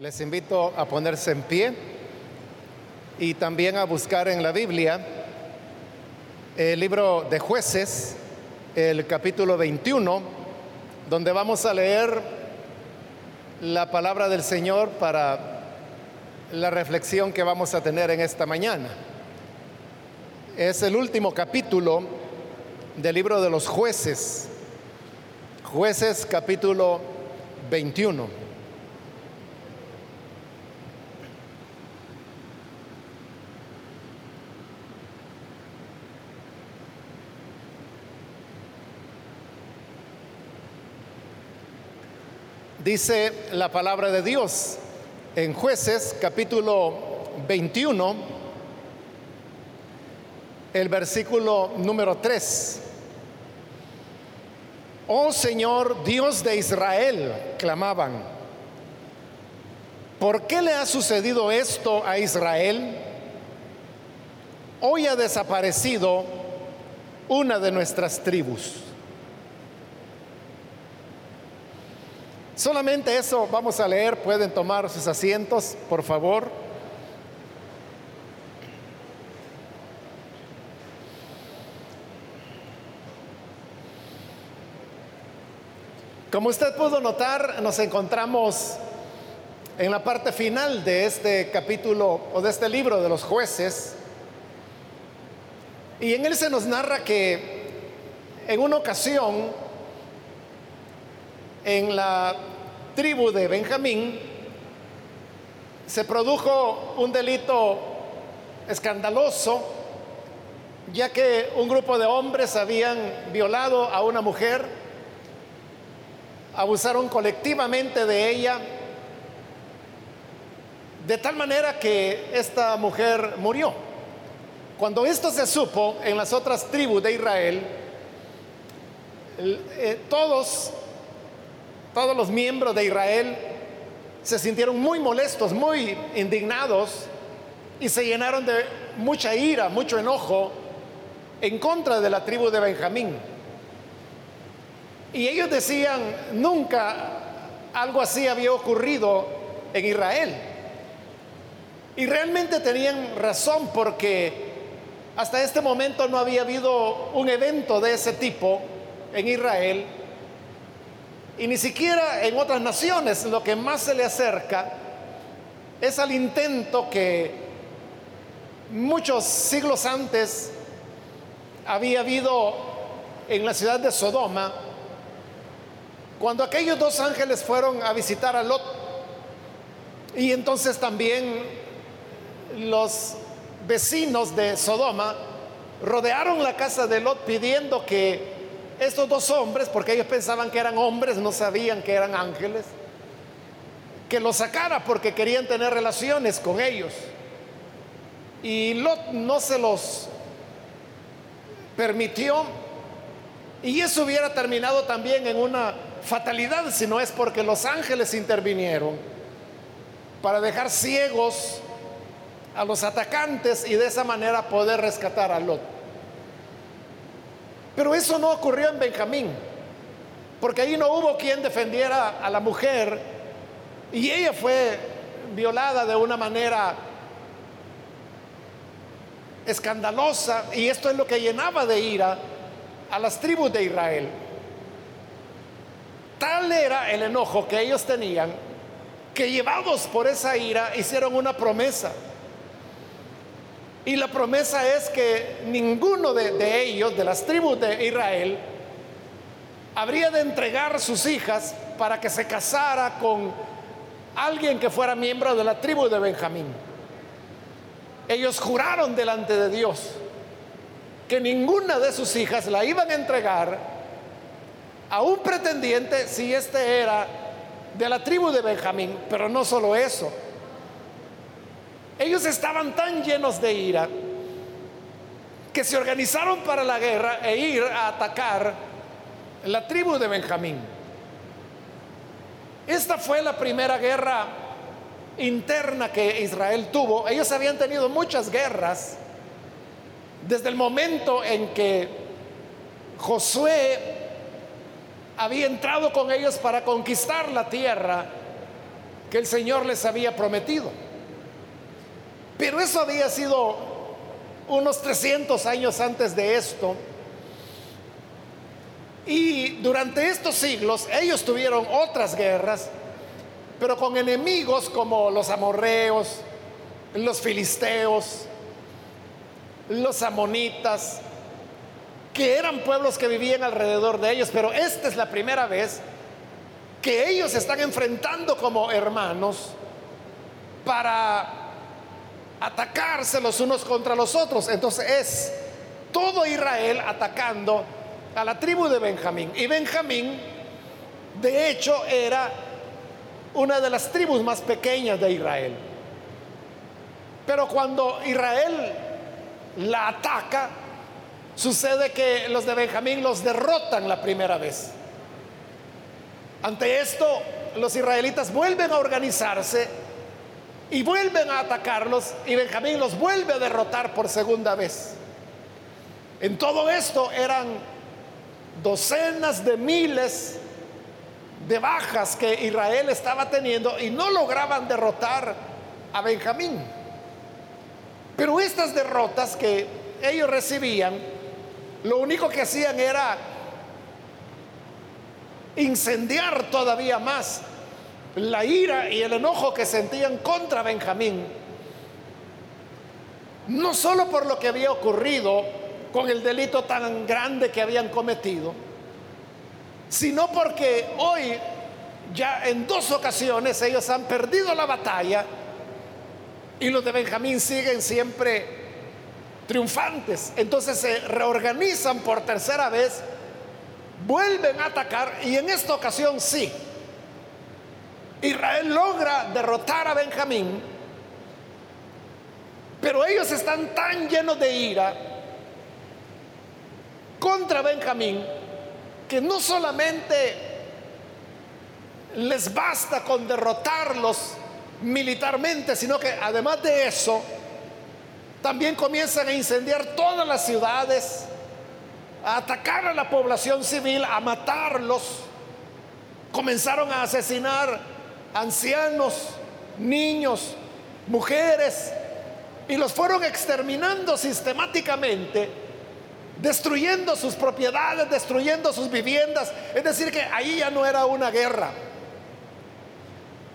Les invito a ponerse en pie y también a buscar en la Biblia el libro de jueces, el capítulo 21, donde vamos a leer la palabra del Señor para la reflexión que vamos a tener en esta mañana. Es el último capítulo del libro de los jueces, jueces capítulo 21. Dice la palabra de Dios en jueces capítulo 21, el versículo número 3. Oh Señor Dios de Israel, clamaban, ¿por qué le ha sucedido esto a Israel? Hoy ha desaparecido una de nuestras tribus. Solamente eso vamos a leer. Pueden tomar sus asientos, por favor. Como usted pudo notar, nos encontramos en la parte final de este capítulo o de este libro de los jueces. Y en él se nos narra que en una ocasión en la tribu de Benjamín se produjo un delito escandaloso, ya que un grupo de hombres habían violado a una mujer, abusaron colectivamente de ella, de tal manera que esta mujer murió. Cuando esto se supo en las otras tribus de Israel, eh, todos todos los miembros de Israel se sintieron muy molestos, muy indignados y se llenaron de mucha ira, mucho enojo en contra de la tribu de Benjamín. Y ellos decían, nunca algo así había ocurrido en Israel. Y realmente tenían razón porque hasta este momento no había habido un evento de ese tipo en Israel y ni siquiera en otras naciones lo que más se le acerca es al intento que muchos siglos antes había habido en la ciudad de Sodoma, cuando aquellos dos ángeles fueron a visitar a Lot. Y entonces también los vecinos de Sodoma rodearon la casa de Lot pidiendo que estos dos hombres, porque ellos pensaban que eran hombres, no sabían que eran ángeles, que los sacara porque querían tener relaciones con ellos. Y Lot no se los permitió. Y eso hubiera terminado también en una fatalidad si no es porque los ángeles intervinieron para dejar ciegos a los atacantes y de esa manera poder rescatar a Lot. Pero eso no ocurrió en Benjamín, porque ahí no hubo quien defendiera a la mujer y ella fue violada de una manera escandalosa y esto es lo que llenaba de ira a las tribus de Israel. Tal era el enojo que ellos tenían que llevados por esa ira hicieron una promesa. Y la promesa es que ninguno de, ellos, de las tribus de Israel, habría de entregar sus hijas para que se casara con alguien que fuera miembro de la tribu de Benjamín. Ellos juraron delante de Dios que ninguna de sus hijas la iban a entregar a un pretendiente si éste era de la tribu de Benjamín. Pero no solo eso, ellos estaban tan llenos de ira que se organizaron para la guerra e ir a atacar la tribu de Benjamín. Esta fue la primera guerra interna que Israel tuvo. Ellos habían tenido muchas guerras desde el momento en que Josué había entrado con ellos para conquistar la tierra que el Señor les había prometido. Pero eso había sido unos 300 años antes de esto. Y durante estos siglos ellos tuvieron otras guerras, pero con enemigos como los amorreos, los filisteos, los amonitas, que eran pueblos que vivían alrededor de ellos, pero esta es la primera vez que ellos están enfrentando como hermanos para atacarse los unos contra los otros. Entonces es todo Israel atacando a la tribu de Benjamín. Y Benjamín, de hecho, era una de las tribus más pequeñas de Israel. Pero cuando Israel la ataca, sucede que los de Benjamín los derrotan la primera vez. Ante esto, los israelitas vuelven a organizarse y vuelven a atacarlos y Benjamín los vuelve a derrotar por segunda vez. En todo esto eran docenas de miles de bajas que Israel estaba teniendo y no lograban derrotar a Benjamín. Pero estas derrotas que ellos recibían, lo único que hacían era incendiar todavía más la ira y el enojo que sentían contra Benjamín. No solo por lo que había ocurrido con el delito tan grande que habían cometido, sino porque hoy ya en dos ocasiones ellos han perdido la batalla y los de Benjamín siguen siempre triunfantes. Entonces se reorganizan por tercera vez, vuelven a atacar y en esta ocasión sí. Israel logra derrotar a Benjamín, pero ellos están tan llenos de ira contra Benjamín que no solamente les basta con derrotarlos militarmente, sino que además de eso, también comienzan a incendiar todas las ciudades, a atacar a la población civil, a matarlos. Comenzaron a asesinar ancianos, niños, mujeres, y los fueron exterminando sistemáticamente, destruyendo sus propiedades, destruyendo sus viviendas. Es decir, que ahí ya no era una guerra,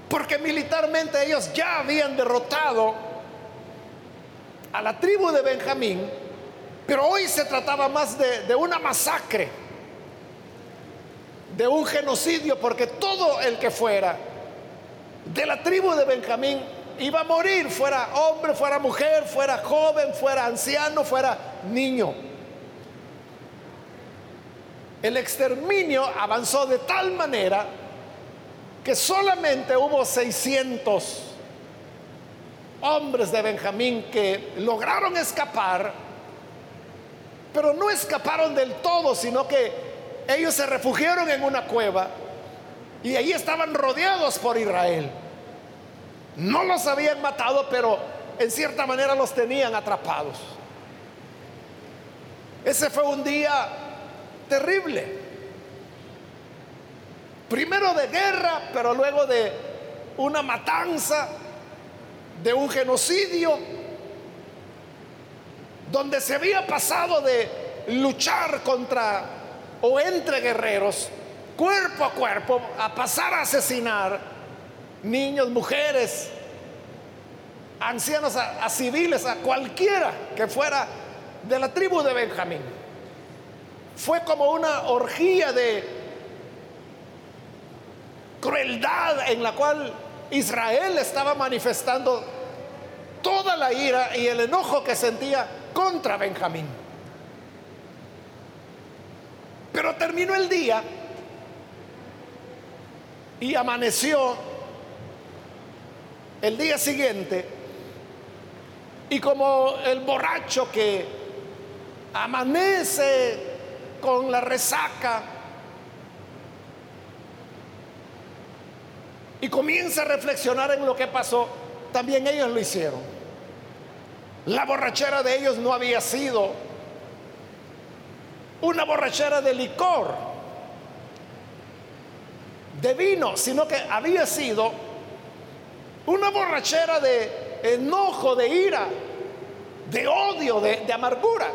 porque militarmente ellos ya habían derrotado a la tribu de Benjamín, pero hoy se trataba más de, de una masacre, de un genocidio, porque todo el que fuera de la tribu de Benjamín iba a morir, fuera hombre, fuera mujer, fuera joven, fuera anciano, fuera niño. El exterminio avanzó de tal manera que solamente hubo 600 hombres de Benjamín que lograron escapar, pero no escaparon del todo, sino que ellos se refugiaron en una cueva y allí estaban rodeados por Israel. No los habían matado, pero en cierta manera los tenían atrapados. Ese fue un día terrible. Primero de guerra, pero luego de una matanza, de un genocidio, donde se había pasado de luchar contra o entre guerreros, cuerpo a cuerpo, a pasar a asesinar niños, mujeres, ancianos, a, civiles, a cualquiera que fuera de la tribu de Benjamín. Fue como una orgía de crueldad en la cual Israel estaba manifestando toda la ira y el enojo que sentía contra Benjamín. Pero terminó el día y amaneció el día siguiente y como el borracho que amanece con la resaca y comienza a reflexionar en lo que pasó, también ellos lo hicieron. La borrachera de ellos no había sido una borrachera de licor, de vino, sino que había sido Una borrachera de enojo, de ira, de odio, de, de amargura.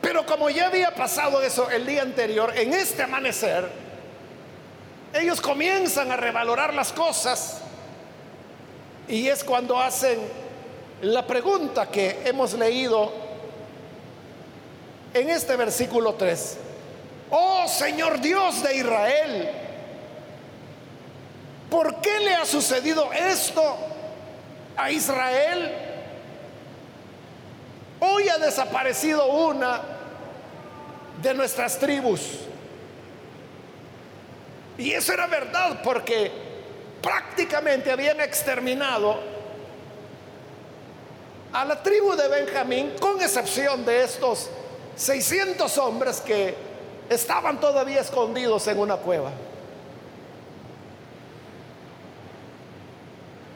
Pero como ya había pasado eso el día anterior, en este amanecer, ellos comienzan a revalorar las cosas y es cuando hacen la pregunta que hemos leído en este versículo 3. Oh Señor Dios de Israel, ¿por qué le ha sucedido esto a Israel? Hoy ha desaparecido una de nuestras tribus. Y eso era verdad porque prácticamente habían exterminado a la tribu de Benjamín, con excepción de estos 600 hombres que estaban todavía escondidos en una cueva.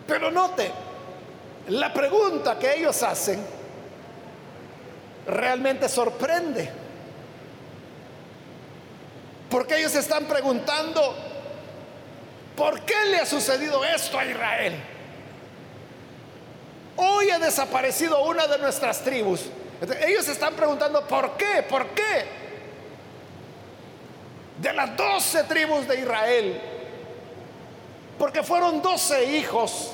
Pero note, la pregunta que ellos hacen realmente sorprende. Porque ellos están preguntando, ¿por qué le ha sucedido esto a Israel? Hoy ha desaparecido una de nuestras tribus. ellos están preguntando, ¿por qué? ¿Por qué? De las doce tribus de Israel, porque fueron doce hijos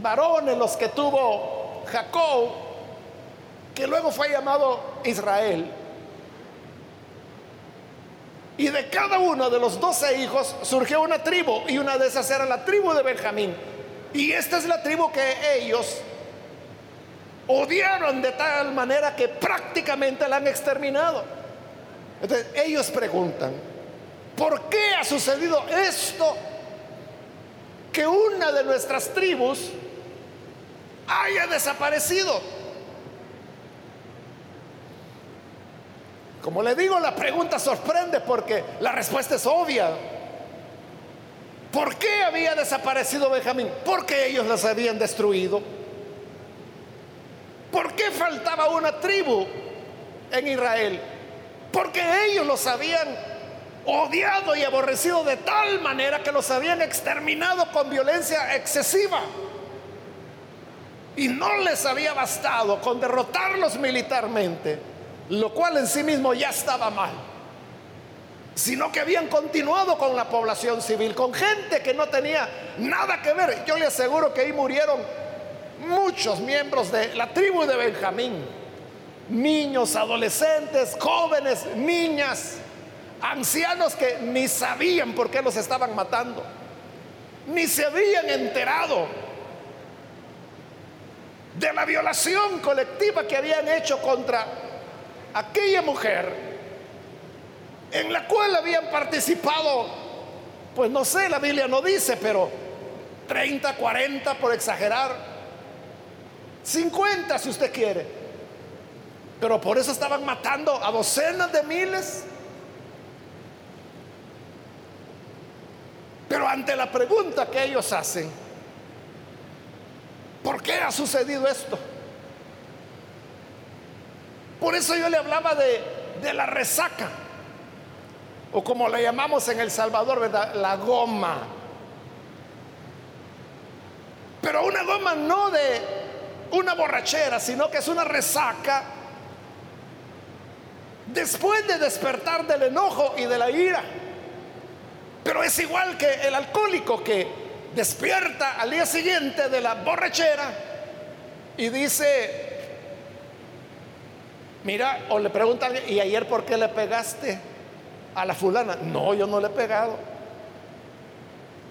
varones los que tuvo Jacob, que luego fue llamado Israel. Y de cada uno de los doce hijos surgió una tribu, y una de esas era la tribu de Benjamín. Y esta es la tribu que ellos odiaron de tal manera que prácticamente la han exterminado. Entonces ellos preguntan, ¿por qué ha sucedido esto? Que una de nuestras tribus haya desaparecido. Como le digo, la pregunta sorprende porque la respuesta es obvia. ¿Por qué había desaparecido Benjamín? Porque ellos las habían destruido. ¿Por qué faltaba una tribu en Israel? Porque ellos los habían odiado y aborrecido de tal manera que los habían exterminado con violencia excesiva. Y no les había bastado con derrotarlos militarmente lo cual en sí mismo ya estaba mal, sino que habían continuado con la población civil, con gente que no tenía nada que ver. Yo le aseguro que ahí murieron muchos miembros de la tribu de Benjamín, niños, adolescentes, jóvenes, niñas, ancianos que ni sabían por qué los estaban matando, ni se habían enterado de la violación colectiva que habían hecho contra aquella mujer en la cual habían participado, pues no sé, la Biblia no dice, pero 30, 40 por exagerar, 50 si usted quiere. Pero por eso estaban matando a docenas de miles. Pero ante la pregunta que ellos hacen, ¿por qué ha sucedido esto? Por eso yo le hablaba de, la resaca, o como la llamamos en El Salvador, ¿verdad? La goma. Pero una goma no de una borrachera, sino que es una resaca después de despertar del enojo y de la ira. Pero es igual que el alcohólico que despierta al día siguiente de la borrachera y dice, Mira, o le preguntan, ¿y ayer por qué le pegaste a la fulana? No, yo no le he pegado.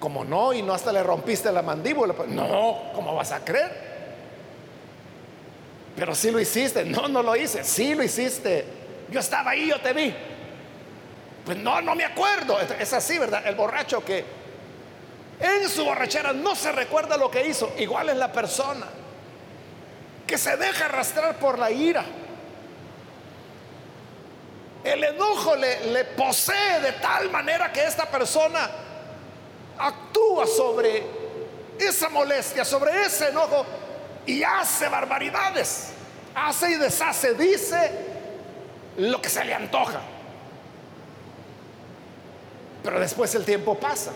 Como no, y no hasta le rompiste la mandíbula. Pues, no, ¿cómo vas a creer? Pero sí lo hiciste. No, no lo hice. Sí lo hiciste. Yo estaba ahí, yo te vi. Pues no, no me acuerdo. Es así, ¿verdad? El borracho que en su borrachera no se recuerda lo que hizo. Igual es la persona que se deja arrastrar por la ira el enojo le, posee de tal manera que esta persona actúa sobre esa molestia, sobre ese enojo y hace barbaridades. Hace y deshace, dice lo que se le antoja. Pero después el tiempo pasa.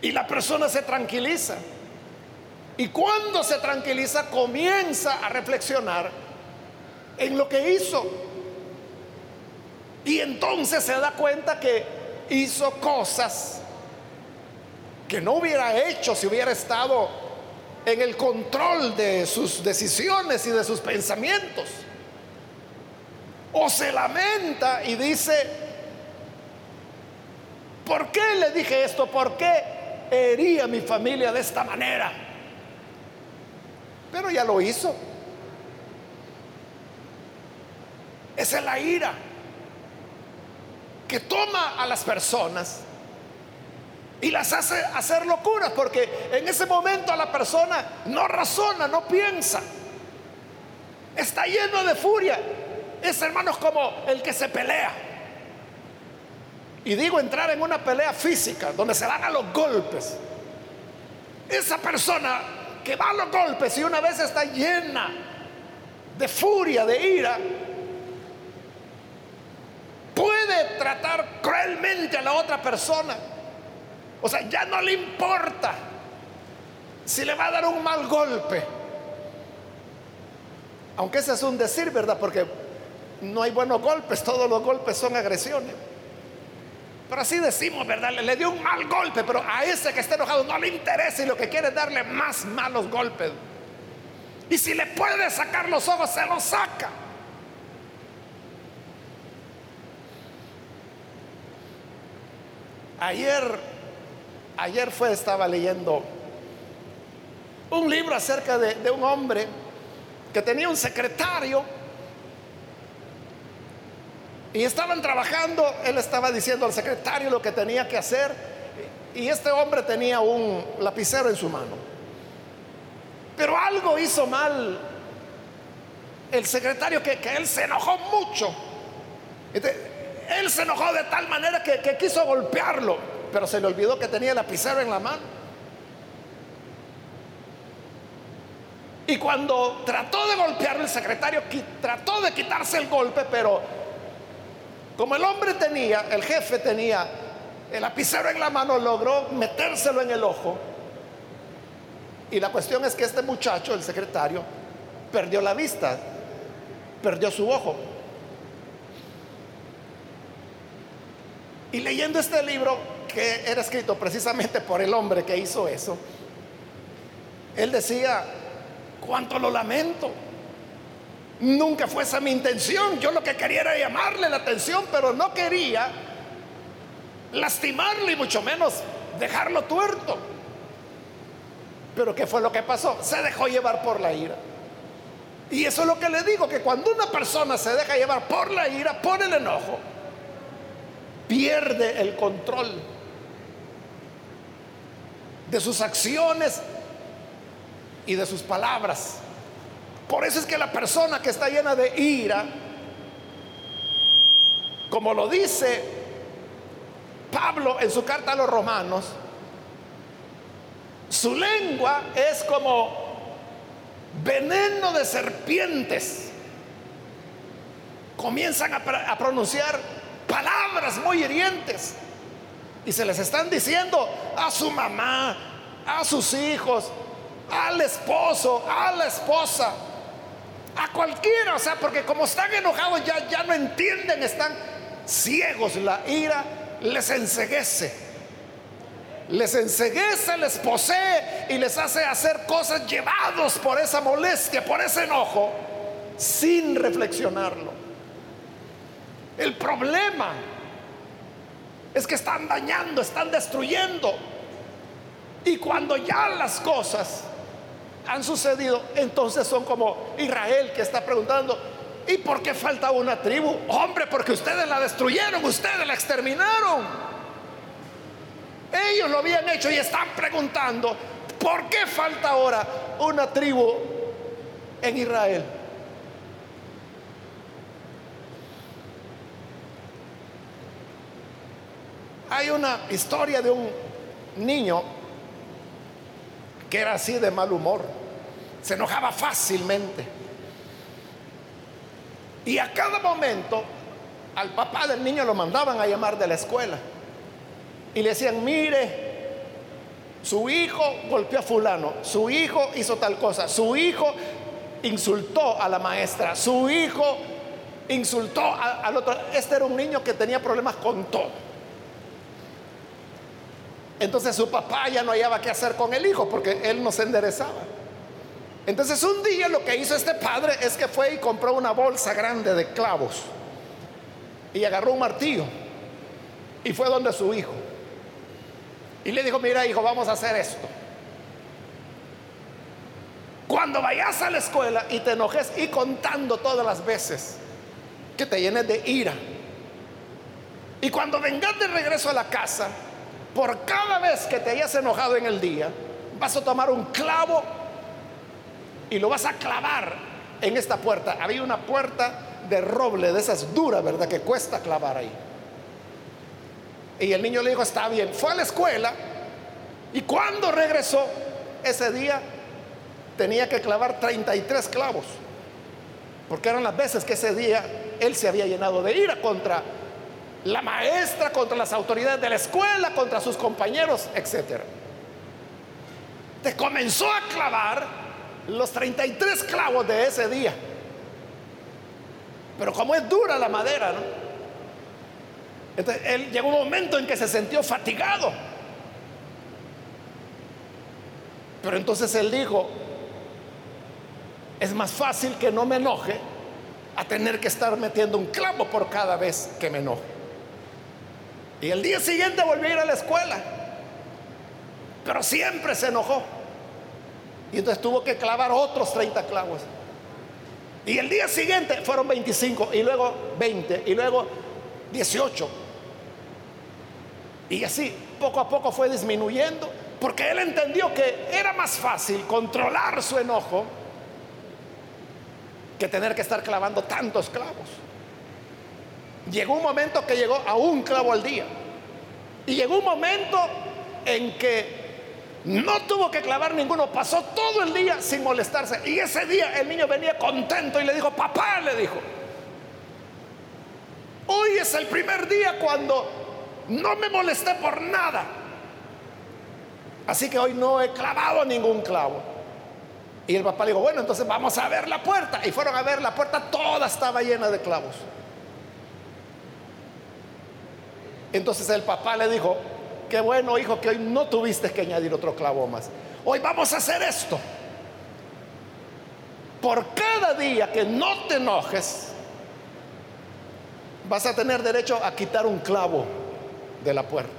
Y la persona se tranquiliza. Y cuando se tranquiliza comienza a reflexionar en lo que hizo. Y entonces se da cuenta que hizo cosas que no hubiera hecho si hubiera estado en el control de sus decisiones y de sus pensamientos. O se lamenta y dice, ¿por qué le dije esto? ¿Por qué hería a mi familia de esta manera? Pero ya lo hizo. Esa es la ira que toma a las personas y las hace hacer locuras, porque en ese momento la persona no razona, no piensa, está lleno de furia. Es hermanos como el que se pelea. Y digo entrar en una pelea física, donde se dan a los golpes. Esa persona que va a los golpes y una vez está llena de furia, de ira, puede tratar cruelmente a la otra persona. O sea, ya no le importa si le va a dar un mal golpe. Aunque ese es un decir, ¿verdad? Porque no hay buenos golpes, todos los golpes son agresiones. Pero así decimos, ¿verdad? Le, dio un mal golpe, pero a ese que está enojado no le interesa y lo que quiere es darle más malos golpes. Y si le puede sacar los ojos, se los saca. Ayer, ayer fue, estaba leyendo un libro acerca de, de un hombre que tenía un secretario y estaban trabajando, él estaba diciendo al secretario lo que tenía que hacer y este hombre tenía un lapicero en su mano. Pero algo hizo mal el secretario que, que él se enojó mucho. Él se enojó de tal manera que, quiso golpearlo, pero se le olvidó que tenía el lapicero en la mano. Y cuando trató de golpearlo, el secretario trató de quitarse el golpe, pero como el hombre tenía, el jefe tenía el lapicero en la mano, logró metérselo en el ojo. Y la cuestión es que este muchacho, el secretario, perdió la vista, perdió su ojo. Y leyendo este libro, que era escrito precisamente por el hombre que hizo eso, él decía, cuánto lo lamento. Nunca fue esa mi intención. Yo lo que quería era llamarle la atención, pero no quería lastimarle y mucho menos dejarlo tuerto. Pero ¿qué fue lo que pasó? Se dejó llevar por la ira. Y eso es lo que le digo, que cuando una persona se deja llevar por la ira, por el enojo, pierde el control de sus acciones y de sus palabras. Por eso es que la persona que está llena de ira, como lo dice Pablo en su carta a los romanos, su lengua es como veneno de serpientes. Comienzan a, pronunciar palabras muy hirientes. Y se les están diciendo a su mamá, a sus hijos, al esposo, a la esposa, a cualquiera. O sea, porque como están enojados ya, ya no entienden, están ciegos. La ira les enseguece. Les enseguece, les posee y les hace hacer cosas llevados por esa molestia, por ese enojo, sin reflexionarlo. El problema es que están dañando, están destruyendo. Y cuando ya las cosas han sucedido, entonces son como Israel que está preguntando, ¿y por qué falta una tribu? Hombre, porque ustedes la destruyeron, ustedes la exterminaron. Ellos lo habían hecho y están preguntando, ¿por qué falta ahora una tribu en Israel? Hay una historia de un niño que era así de mal humor, se enojaba fácilmente. Y a cada momento al papá del niño lo mandaban a llamar de la escuela. Y le decían, mire, Su hijo golpeó a fulano, su hijo hizo tal cosa, su hijo insultó a la maestra, su hijo insultó al otro. Este era un niño que tenía problemas con todo. Entonces su papá ya no hallaba qué hacer con el hijo porque él no se enderezaba. Entonces un día lo que hizo este padre es que fue y compró una bolsa grande de clavos y agarró un martillo y fue donde su hijo. Y le dijo, mira hijo, vamos a hacer esto. Cuando vayas a la escuela y te enojes y contando todas las veces que te llenes de ira. Y cuando vengas de regreso a la casa, por cada vez que te hayas enojado en el día, vas a tomar un clavo y lo vas a clavar en esta puerta. Había una puerta de roble, de esas duras, ¿verdad? Que cuesta clavar ahí. Y el niño le dijo, está bien. Fue a la escuela y cuando regresó ese día tenía que clavar 33 clavos. Porque eran las veces que ese día él se había llenado de ira contra la maestra, contra las autoridades de la escuela, contra sus compañeros, etc. Te comenzó a clavar los 33 clavos de ese día. Pero como es dura la madera, ¿no? Entonces, él llegó un momento en que se sintió fatigado. Pero entonces él dijo, es más fácil que no me enoje a tener que estar metiendo un clavo por cada vez que me enoje. Y el día siguiente volvió a ir a la escuela, pero siempre se enojó. Y entonces tuvo que clavar otros 30 clavos. Y el día siguiente fueron 25 y luego 20 y luego 18. Y así poco a poco fue disminuyendo porque él entendió que era más fácil controlar su enojo que tener que estar clavando tantos clavos. Llegó un momento que llegó a un clavo al día. Y llegó un momento en que no tuvo que clavar ninguno, pasó todo el día sin molestarse. Y ese día el niño venía contento y le dijo, papá, le dijo, hoy es el primer día cuando no me molesté por nada. Así que hoy no he clavado ningún clavo. Y el papá le dijo, bueno, entonces vamos a ver la puerta. Y fueron a ver la puerta, toda estaba llena de clavos. Entonces el papá le dijo, qué bueno hijo que hoy no tuviste que añadir otro clavo más. Hoy vamos a hacer esto. Por cada día que no te enojes, vas a tener derecho a quitar un clavo de la puerta.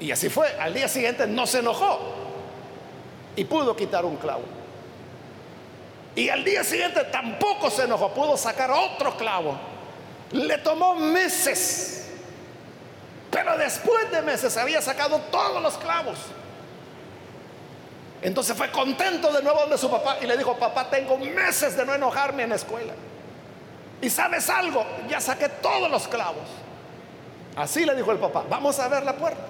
Y así fue. Al día siguiente no se enojó y pudo quitar un clavo. Y al día siguiente tampoco se enojó, pudo sacar otro clavo. Le tomó meses. Pero después de meses había sacado todos los clavos. Entonces fue contento de nuevo donde su papá y le dijo, papá, tengo meses de no enojarme en la escuela. Y sabes algo, ya saqué todos los clavos. Así le dijo el papá, vamos a ver la puerta.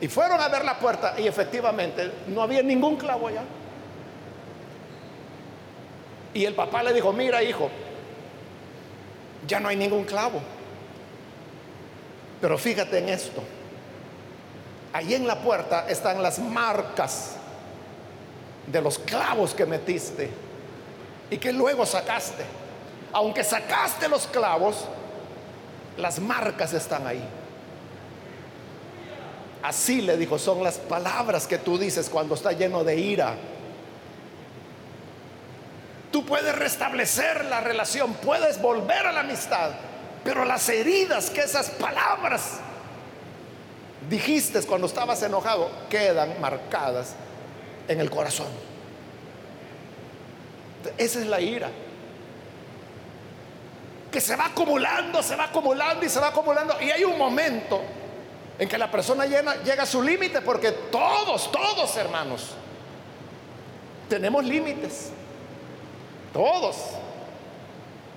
Y fueron a ver la puerta y efectivamente no había ningún clavo allá. Y el papá le dijo, mira hijo, ya no hay ningún clavo. Pero fíjate en esto. Allí en la puerta están las marcas de los clavos que metiste y que luego sacaste. Aunque sacaste los clavos, las marcas están ahí. Así le dijo, son las palabras que tú dices cuando está lleno de ira. Tú puedes restablecer la relación, puedes volver a la amistad, pero las heridas que esas palabras dijiste cuando estabas enojado quedan marcadas en el corazón. Esa es la ira. Que se va acumulando, se va acumulando y se va acumulando. Y hay un momento en que la persona llega a su límite, porque todos, todos hermanos, tenemos límites. Todos.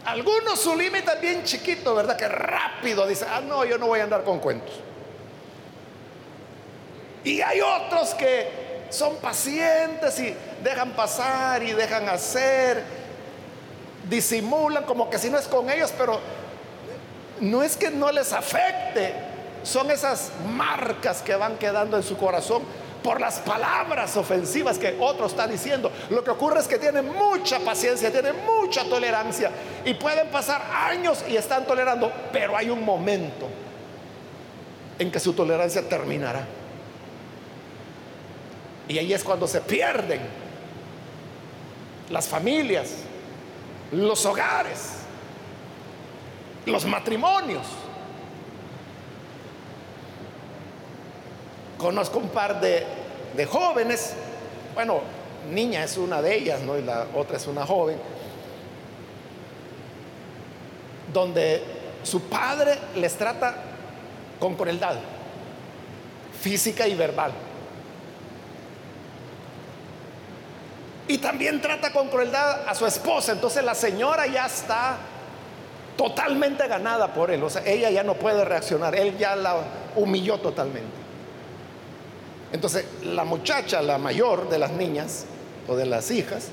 Algunos su límite es bien chiquito, ¿verdad? Que rápido dice, ah, no, yo no voy a andar con cuentos. Y hay otros que son pacientes y dejan pasar y dejan hacer, disimulan como que si no es con ellos, pero no es que no les afecte, son esas marcas que van quedando en su corazón por las palabras ofensivas que otro está diciendo. Lo que ocurre es que tienen mucha paciencia, tienen mucha tolerancia y pueden pasar años y están tolerando, pero hay un momento en que su tolerancia terminará. Y ahí es cuando se pierden las familias, los hogares, los matrimonios. Conozco un par de, jóvenes, bueno, niña es una de ellas, ¿no? Y la otra es una joven, donde su padre les trata con crueldad, física y verbal. Y también trata con crueldad a su esposa. Entonces la señora ya está totalmente ganada por él. O sea, ella ya no puede reaccionar. Él ya la humilló totalmente. Entonces, la muchacha, la mayor de las niñas o de las hijas,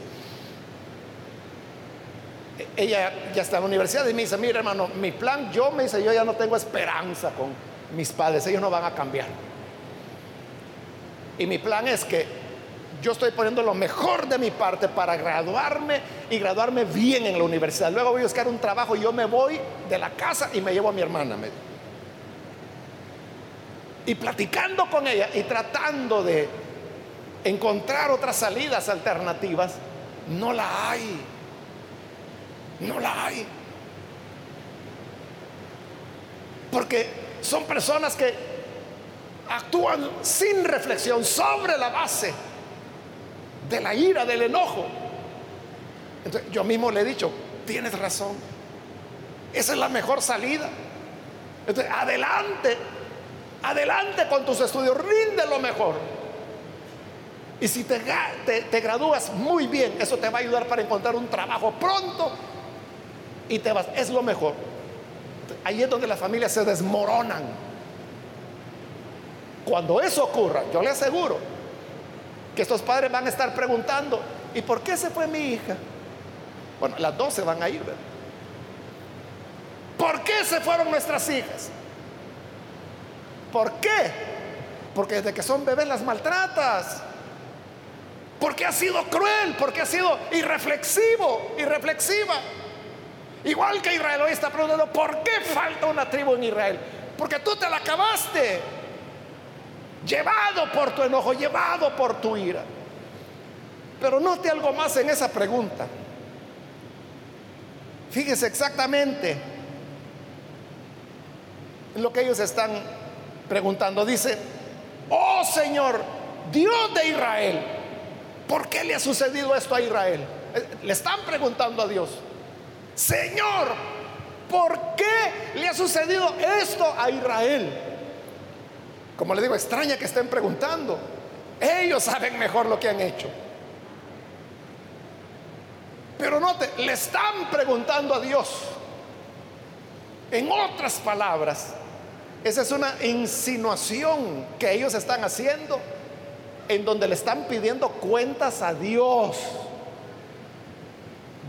ella ya está en la universidad y me dice, mira hermano, mi plan, yo me dice, yo ya no tengo esperanza con mis padres, ellos no van a cambiar. Y mi plan es que yo estoy poniendo lo mejor de mi parte para graduarme y graduarme bien en la universidad. Luego voy a buscar un trabajo y yo me voy de la casa y me llevo a mi hermana. Y platicando con ella y tratando de encontrar otras salidas alternativas, no la hay. No la hay. Porque son personas que actúan sin reflexión sobre la base de la ira, del enojo. Entonces, yo mismo le he dicho, tienes razón. Esa es la mejor salida. Entonces, adelante Adelante con tus estudios, rinde lo mejor. Y si te, gradúas muy bien, eso te va a ayudar para encontrar un trabajo pronto y te vas. Es lo mejor. Ahí es donde las familias se desmoronan. Cuando eso ocurra, yo le aseguro que estos padres van a estar preguntando, ¿y por qué se fue mi hija? Bueno, las dos se van a ir, ¿verdad? ¿Por qué se fueron nuestras hijas? ¿Por qué? Porque desde que son bebés las maltratas. Porque ha sido cruel, porque ha sido irreflexivo, irreflexiva. Igual que Israel hoy está preguntando, ¿por qué falta una tribu en Israel? Porque tú te la acabaste. Llevado por tu enojo, llevado por tu ira. Pero note algo más en esa pregunta. Fíjese exactamente lo que ellos están preguntando, dice, oh Señor, Dios de Israel, ¿por qué le ha sucedido esto a Israel? Eh, le están preguntando a Dios, Señor, ¿por qué le ha sucedido esto a Israel? Como le digo, extraña que estén preguntando. Ellos saben mejor lo que han hecho. Pero note, le están preguntando a Dios. En otras palabras, esa es una insinuación que ellos están haciendo en donde le están pidiendo cuentas a Dios.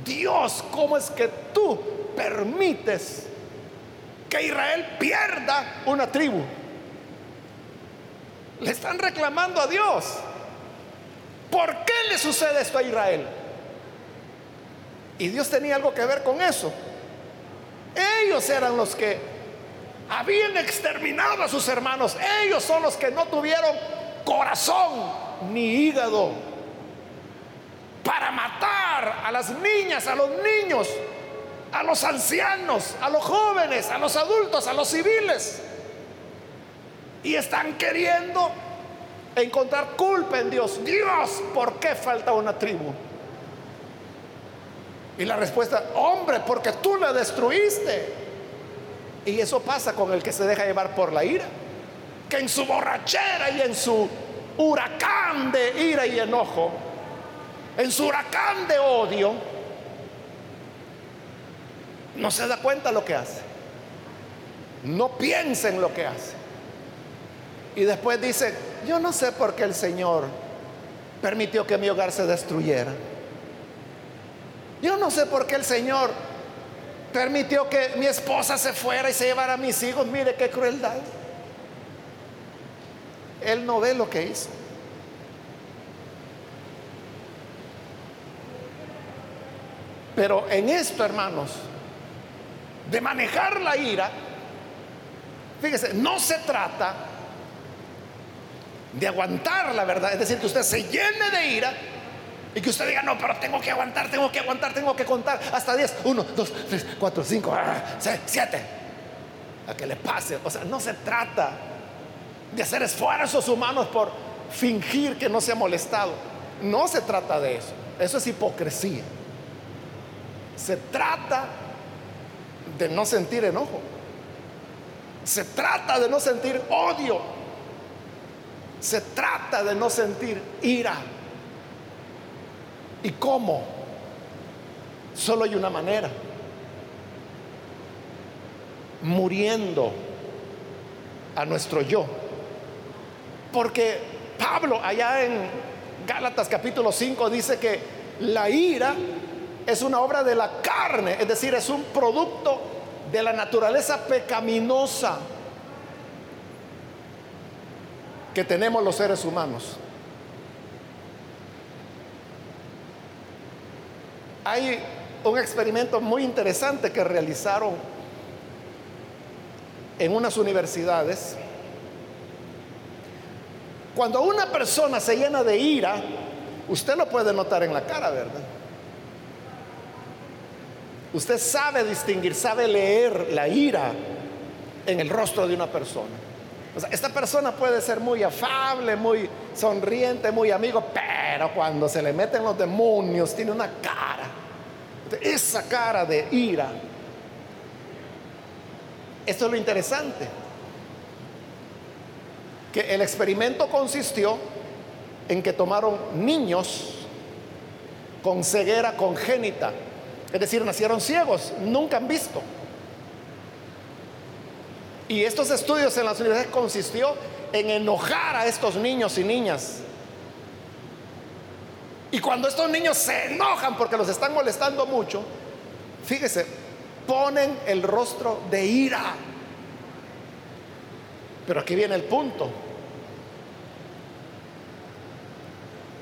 Dios, ¿cómo es que tú permites que Israel pierda una tribu? Le están reclamando a Dios. ¿Por qué le sucede esto a Israel? Y Dios tenía algo que ver con eso. Ellos eran los que habían exterminado a sus hermanos. Ellos son los que no tuvieron corazón ni hígado para matar a las niñas, a los niños, a los ancianos, a los jóvenes, a los adultos, a los civiles. Y están queriendo encontrar culpa en Dios. Dios, ¿por qué falta una tribu? Y la respuesta, hombre, porque tú la destruiste. Y eso pasa con el que se deja llevar por la ira. Que en su borrachera y en su huracán de ira y enojo, en su huracán de odio, no se da cuenta lo que hace. No piensa en lo que hace. Y después dice, yo no sé por qué el Señor permitió que mi hogar se destruyera. Yo no sé por qué el Señor permitió que mi esposa se fuera y se llevara a mis hijos. Mire qué crueldad. Él no ve lo que hizo. Pero en esto, hermanos, de manejar la ira, fíjese, no se trata de aguantar la verdad, es decir, que usted se llene de ira y que usted diga, no, pero tengo que aguantar, tengo que aguantar, tengo que contar hasta 10, 1, 2, 3, 4, 5, 7, a que le pase. O sea, no se trata de hacer esfuerzos humanos por fingir que no se ha molestado. No se trata de eso. Eso es hipocresía. Se trata de no sentir enojo. Se trata de no sentir odio. Se trata de no sentir ira. ¿Y cómo? Solo hay una manera. Muriendo a nuestro yo. Porque Pablo allá en Gálatas capítulo 5 dice que la ira es una obra de la carne, es decir, es un producto de la naturaleza pecaminosa que tenemos los seres humanos. Hay un experimento muy interesante que realizaron en unas universidades. Cuando una persona se llena de ira, usted lo puede notar en la cara, ¿verdad? Usted sabe distinguir, sabe leer la ira en el rostro de una persona. esta persona puede ser muy afable, muy sonriente, muy amigo, pero cuando se le meten los demonios tiene una cara, esa cara de ira. Esto es lo interesante, que el experimento consistió en que tomaron niños con ceguera congénita es decir, nacieron ciegos, nunca han visto. Y estos estudios en las universidades consistió en enojar a estos niños y niñas. Y cuando estos niños se enojan porque los están molestando mucho, fíjese, ponen el rostro de ira. Pero aquí viene el punto.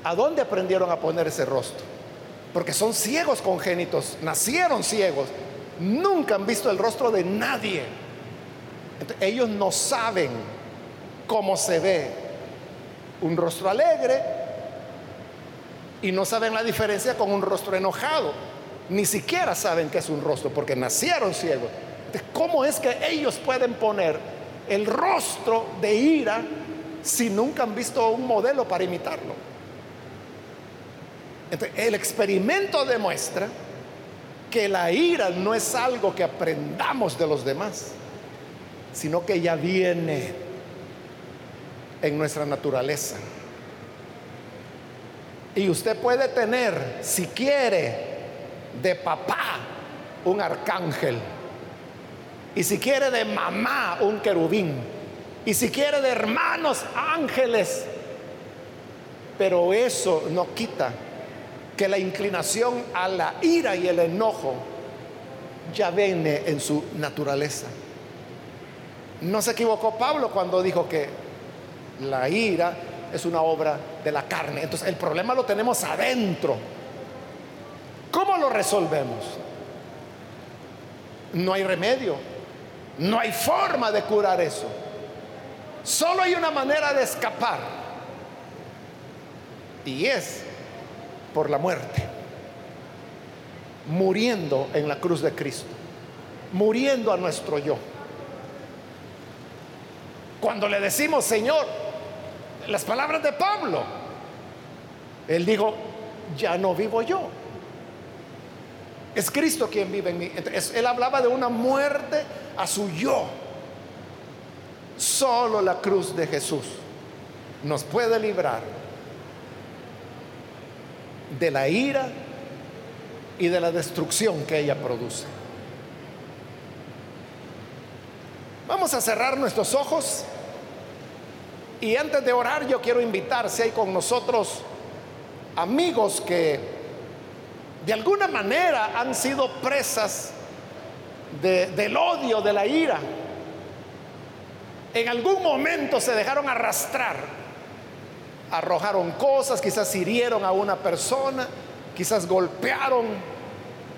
¿A dónde aprendieron a poner ese rostro? porque son ciegos congénitos, nacieron ciegos, nunca han visto el rostro de nadie. ellos no saben cómo se ve un rostro alegre y no saben la diferencia con un rostro enojado. Ni siquiera saben que es un rostro porque nacieron ciegos. ¿Cómo es que ellos pueden poner el rostro de ira si nunca han visto un modelo para imitarlo? el experimento demuestra que la ira no es algo que aprendamos de los demás, sino que ya viene en nuestra naturaleza. Y usted puede tener, si quiere, de papá un arcángel. Y si quiere de mamá un querubín. Y si quiere de hermanos ángeles. Pero eso no quita que la inclinación a la ira y el enojo ya viene en su naturaleza. No se equivocó Pablo cuando dijo que la ira es una obra de la carne. Entonces el problema lo tenemos adentro. ¿Cómo lo resolvemos? No hay remedio. No hay forma de curar eso. Solo hay una manera de escapar. Y es por la muerte, muriendo en la cruz de Cristo, muriendo a nuestro yo. Cuando le decimos, Señor, las palabras de Pablo, él dijo, ya no vivo yo. Es Cristo quien vive en mí. él hablaba de una muerte a su yo. Solo la cruz de Jesús nos puede librar de la ira y de la destrucción que ella produce. Vamos a cerrar nuestros ojos y antes de orar yo quiero invitar si hay con nosotros amigos que de alguna manera han sido presas del odio, de la ira. En algún momento se dejaron arrastrar arrojaron cosas, quizás hirieron a una persona, quizás golpearon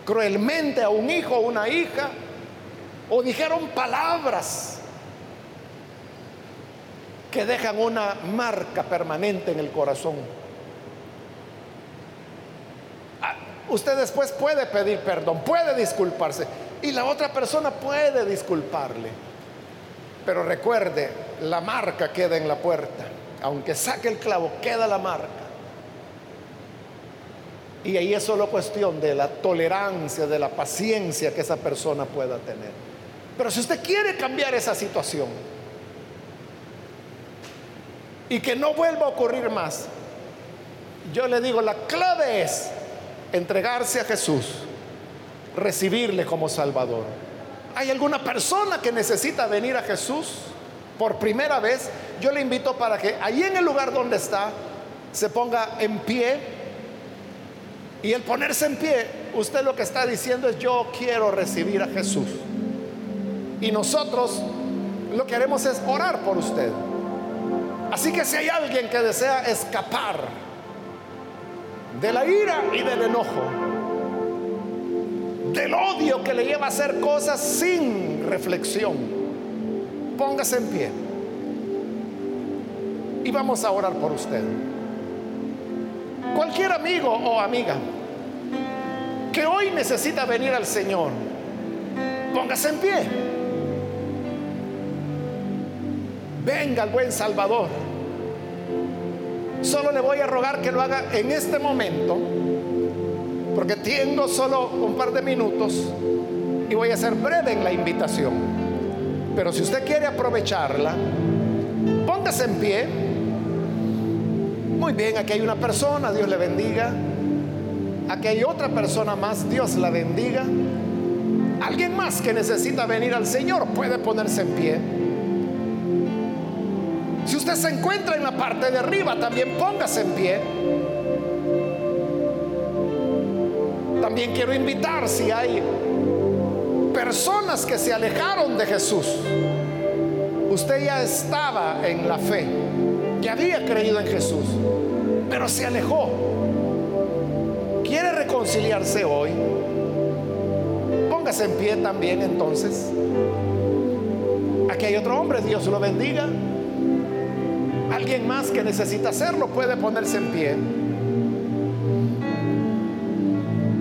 cruelmente a un hijo o una hija, o dijeron palabras que dejan una marca permanente en el corazón. Ah, usted después puede pedir perdón, puede disculparse, y la otra persona puede disculparle. Pero recuerde, la marca queda en la puerta. Aunque saque el clavo, queda la marca. Y ahí es solo cuestión de la tolerancia, de la paciencia que esa persona pueda tener. Pero si usted quiere cambiar esa situación y que no vuelva a ocurrir más, yo le digo, la clave es entregarse a Jesús, recibirle como Salvador. ¿Hay alguna persona que necesita venir a Jesús por primera vez? Yo le invito para que ahí en el lugar donde está se ponga en pie. Y el ponerse en pie, usted lo que está diciendo es yo quiero recibir a Jesús. Y nosotros lo que haremos es orar por usted. Así que si hay alguien que desea escapar de la ira y del enojo, del odio que le lleva a hacer cosas sin reflexión, póngase en pie. Y vamos a orar por usted. Cualquier amigo o amiga que hoy necesita venir al Señor, póngase en pie. Venga el buen Salvador. Solo le voy a rogar que lo haga en este momento porque tengo solo un par de minutos y voy a ser breve en la invitación. Pero si usted quiere aprovecharla, póngase en pie. Muy bien, aquí hay una persona, Dios le bendiga. Aquí hay otra persona más, Dios la bendiga. Alguien más que necesita venir al Señor puede ponerse en pie. Si usted se encuentra en la parte de arriba, también póngase en pie. También quiero invitar si hay personas que se alejaron de Jesús. Usted ya estaba en la fe, ya había creído en Jesús, pero se alejó. ¿Quiere reconciliarse hoy? Póngase en pie también entonces. Aquí hay otro hombre, Dios lo bendiga. Alguien más que necesita hacerlo puede ponerse en pie.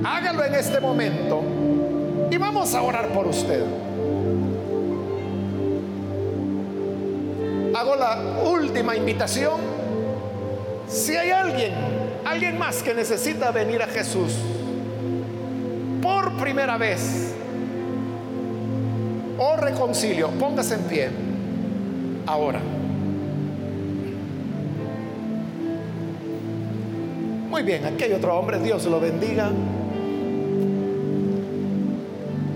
Hágalo en este momento y vamos a orar por usted. Hago la última invitación. Si hay alguien, alguien más que necesita venir a Jesús por primera vez o reconcilio, póngase en pie ahora. Bien, aquí hay otro hombre, Dios lo bendiga.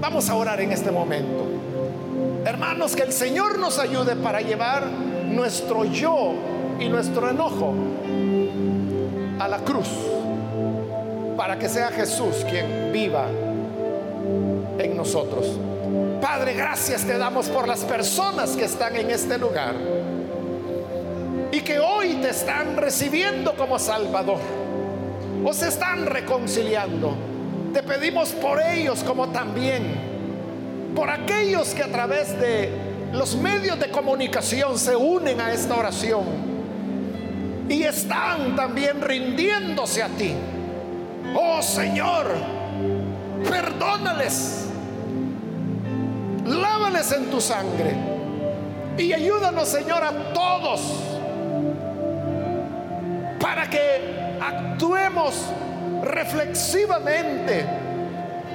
Vamos a orar en este momento. Hermanos, que el Señor nos ayude para llevar nuestro yo y nuestro enojo a la cruz, para que sea Jesús quien viva en nosotros. Padre, gracias te damos por las personas que están en este lugar y que hoy te están recibiendo como Salvador o se están reconciliando. Te pedimos por ellos como también por aquellos que a través de los medios de comunicación se unen a esta oración y están también rindiéndose a ti. Oh Señor, perdónales, lávales en tu sangre y ayúdanos Señor a todos para que actuemos reflexivamente,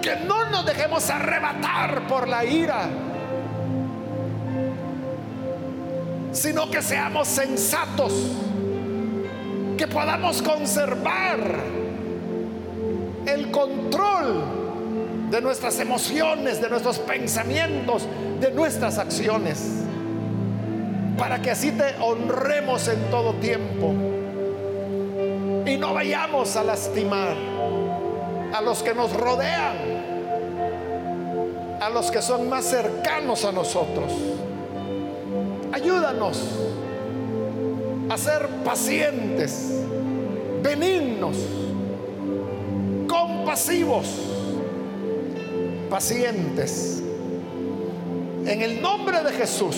que no nos dejemos arrebatar por la ira, sino que seamos sensatos, que podamos conservar el control de nuestras emociones, de nuestros pensamientos, de nuestras acciones, para que así te honremos en todo tiempo y no vayamos a lastimar a los que nos rodean, a los que son más cercanos a nosotros. Ayúdanos a ser pacientes, benignos, compasivos, pacientes. En el nombre de Jesús,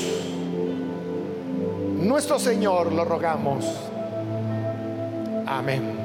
nuestro Señor, lo rogamos. Amén.